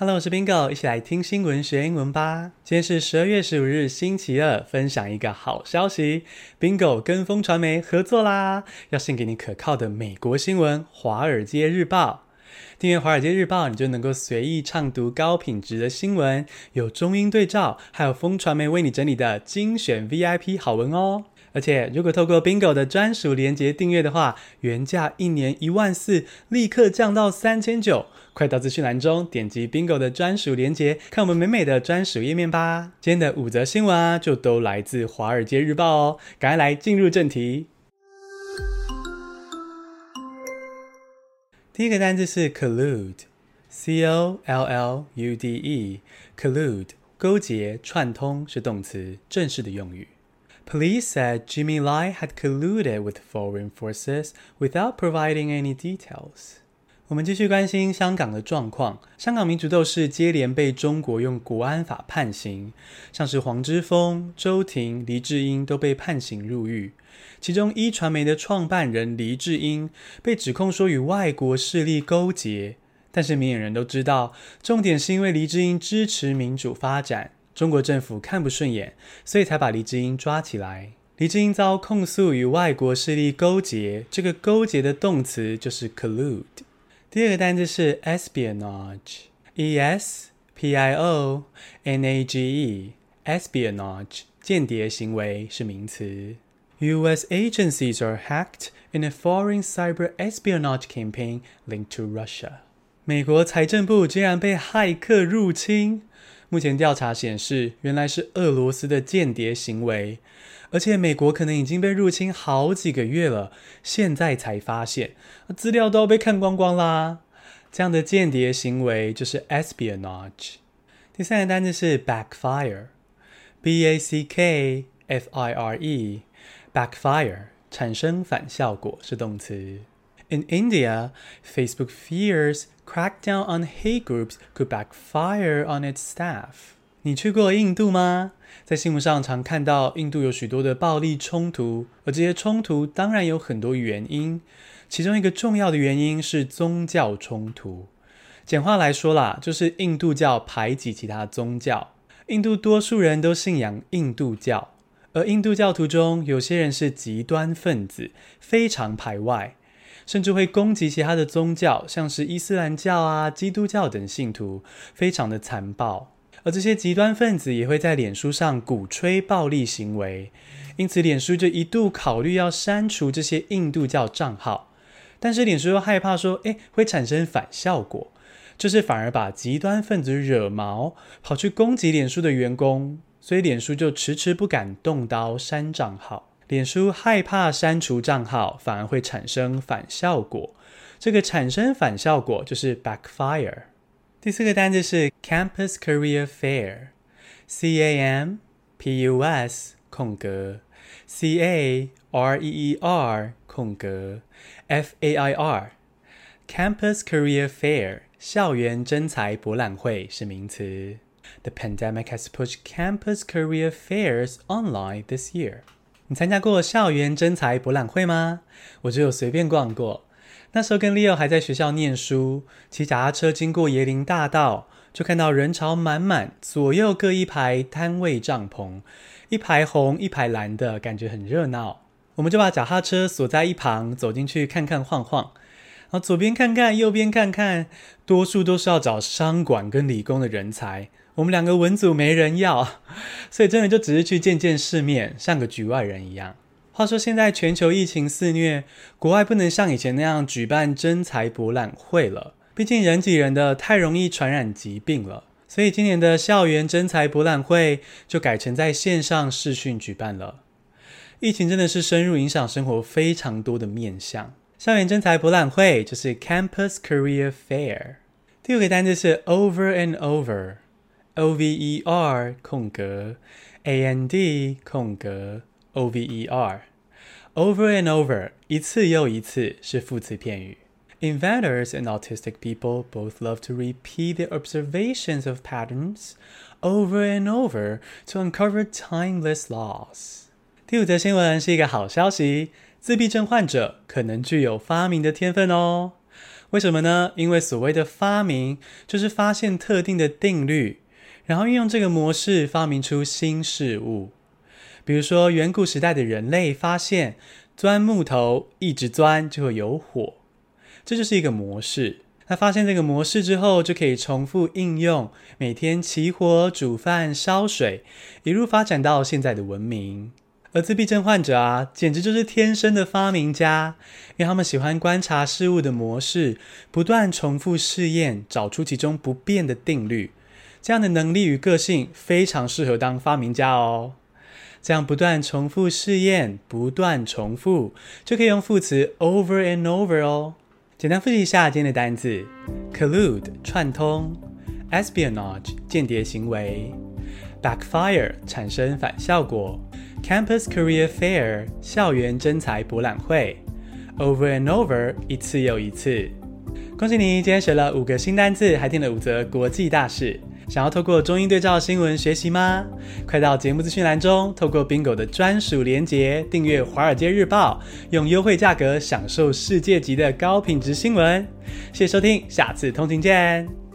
Hello，我是 Bingo，一起来听新闻学英文吧。今天是十二月十五日，星期二，分享一个好消息，Bingo 跟风传媒合作啦，要献给你可靠的美国新闻《华尔街日报》。订阅《华尔街日报》，你就能够随意畅读高品质的新闻，有中英对照，还有风传媒为你整理的精选 VIP 好文哦。而且，如果透过 Bingo 的专属连结订阅的话，原价一年一万四，立刻降到三千九。快到资讯栏中点击 Bingo 的专属连结，看我们美美的专属页面吧。今天的五则新闻啊，就都来自《华尔街日报》哦。赶快来进入正题。第一个单字是 collude，c o l l u d e，collude，勾结、串通是动词，正式的用语。Police said Jimmy Lai had colluded with foreign forces without providing any details. 我们继续关心香港的状况。香港民主斗士接连被中国用国安法判刑，像是黄之锋、周庭、黎智英都被判刑入狱。其中，一传媒的创办人黎智英被指控说与外国势力勾结，但是明眼人都知道，重点是因为黎智英支持民主发展。中国政府看不顺眼，所以才把黎智英抓起来。黎智英遭控诉与外国势力勾结，这个勾结的动词就是 collude。第二个单字是 espionage，e s p i o n a g e，espionage，间谍行为是名词。U.S. agencies are hacked in a foreign cyber espionage campaign linked to Russia。美国财政部竟然被骇客入侵。目前调查显示，原来是俄罗斯的间谍行为，而且美国可能已经被入侵好几个月了，现在才发现，资料都要被看光光啦。这样的间谍行为就是 espionage。第三个单词是 backfire，b a c k f i r e，backfire 产生反效果是动词。In India, Facebook fears crackdown on hate groups could backfire on its staff. 你去过印度吗？在新闻上常看到印度有许多的暴力冲突，而这些冲突当然有很多原因，其中一个重要的原因是宗教冲突。简化来说啦，就是印度教排挤其他宗教。印度多数人都信仰印度教，而印度教徒中有些人是极端分子，非常排外。甚至会攻击其他的宗教，像是伊斯兰教啊、基督教等信徒，非常的残暴。而这些极端分子也会在脸书上鼓吹暴力行为，因此脸书就一度考虑要删除这些印度教账号。但是脸书又害怕说，诶，会产生反效果，就是反而把极端分子惹毛，跑去攻击脸书的员工，所以脸书就迟迟不敢动刀删账号。脸书害怕删除账号，反而会产生反效果。这个产生反效果就是 backfire。第四个单词是 campus career fair，c a m p u s 空格 c a r e e r 空格 f a i r。campus career fair 校园征才博览会是名词。The pandemic has pushed campus career fairs online this year. 你参加过校园征才博览会吗？我只有随便逛过。那时候跟 Leo 还在学校念书，骑脚踏车经过椰林大道，就看到人潮满满，左右各一排摊位帐篷，一排红一排蓝的，感觉很热闹。我们就把脚踏车锁在一旁，走进去看看晃晃。然后左边看看，右边看看，多数都是要找商管跟理工的人才。我们两个文组没人要，所以真的就只是去见见世面，像个局外人一样。话说现在全球疫情肆虐，国外不能像以前那样举办真才博览会了，毕竟人挤人的太容易传染疾病了。所以今年的校园真才博览会就改成在线上视讯举办了。疫情真的是深入影响生活非常多的面向。校园真才博览会就是 Campus Career Fair。第五个单词是 Over and Over。O V E R 空格 A N D 空格 O V E R over and over 一次又一次是副词片语。Inventors and autistic people both love to repeat their observations of patterns over and over to uncover timeless laws。第五则新闻是一个好消息，自闭症患者可能具有发明的天分哦。 为什么呢？因为所谓的发明就是发现特定的定律， 然后运用这个模式发明出新事物。比如说，远古时代的人类发现钻木头一直钻就会有火，这就是一个模式。他发现这个模式之后，就可以重复应用，每天起火煮饭烧水，一路发展到现在的文明。而自闭症患者啊，简直就是天生的发明家，因为他们喜欢观察事物的模式，不断重复试验，找出其中不变的定律。这样的能力与个性非常适合当发明家哦。这样不断重复试验，不断重复，就可以用副词 over and over 哦。简单复习一下今天的单字：collude 串通，espionage 间谍行为，backfire 产生反效果，campus career fair 校园征才博览会，over and over 一次又一次。恭喜你，今天学了五个新单字，还听了五则国际大事。想要透过中英对照新闻学习吗？快到节目资讯栏中，透过 Bingo 的专属连结订阅《华尔街日报》，用优惠价格享受世界级的高品质新闻。谢谢收听，下次通勤见。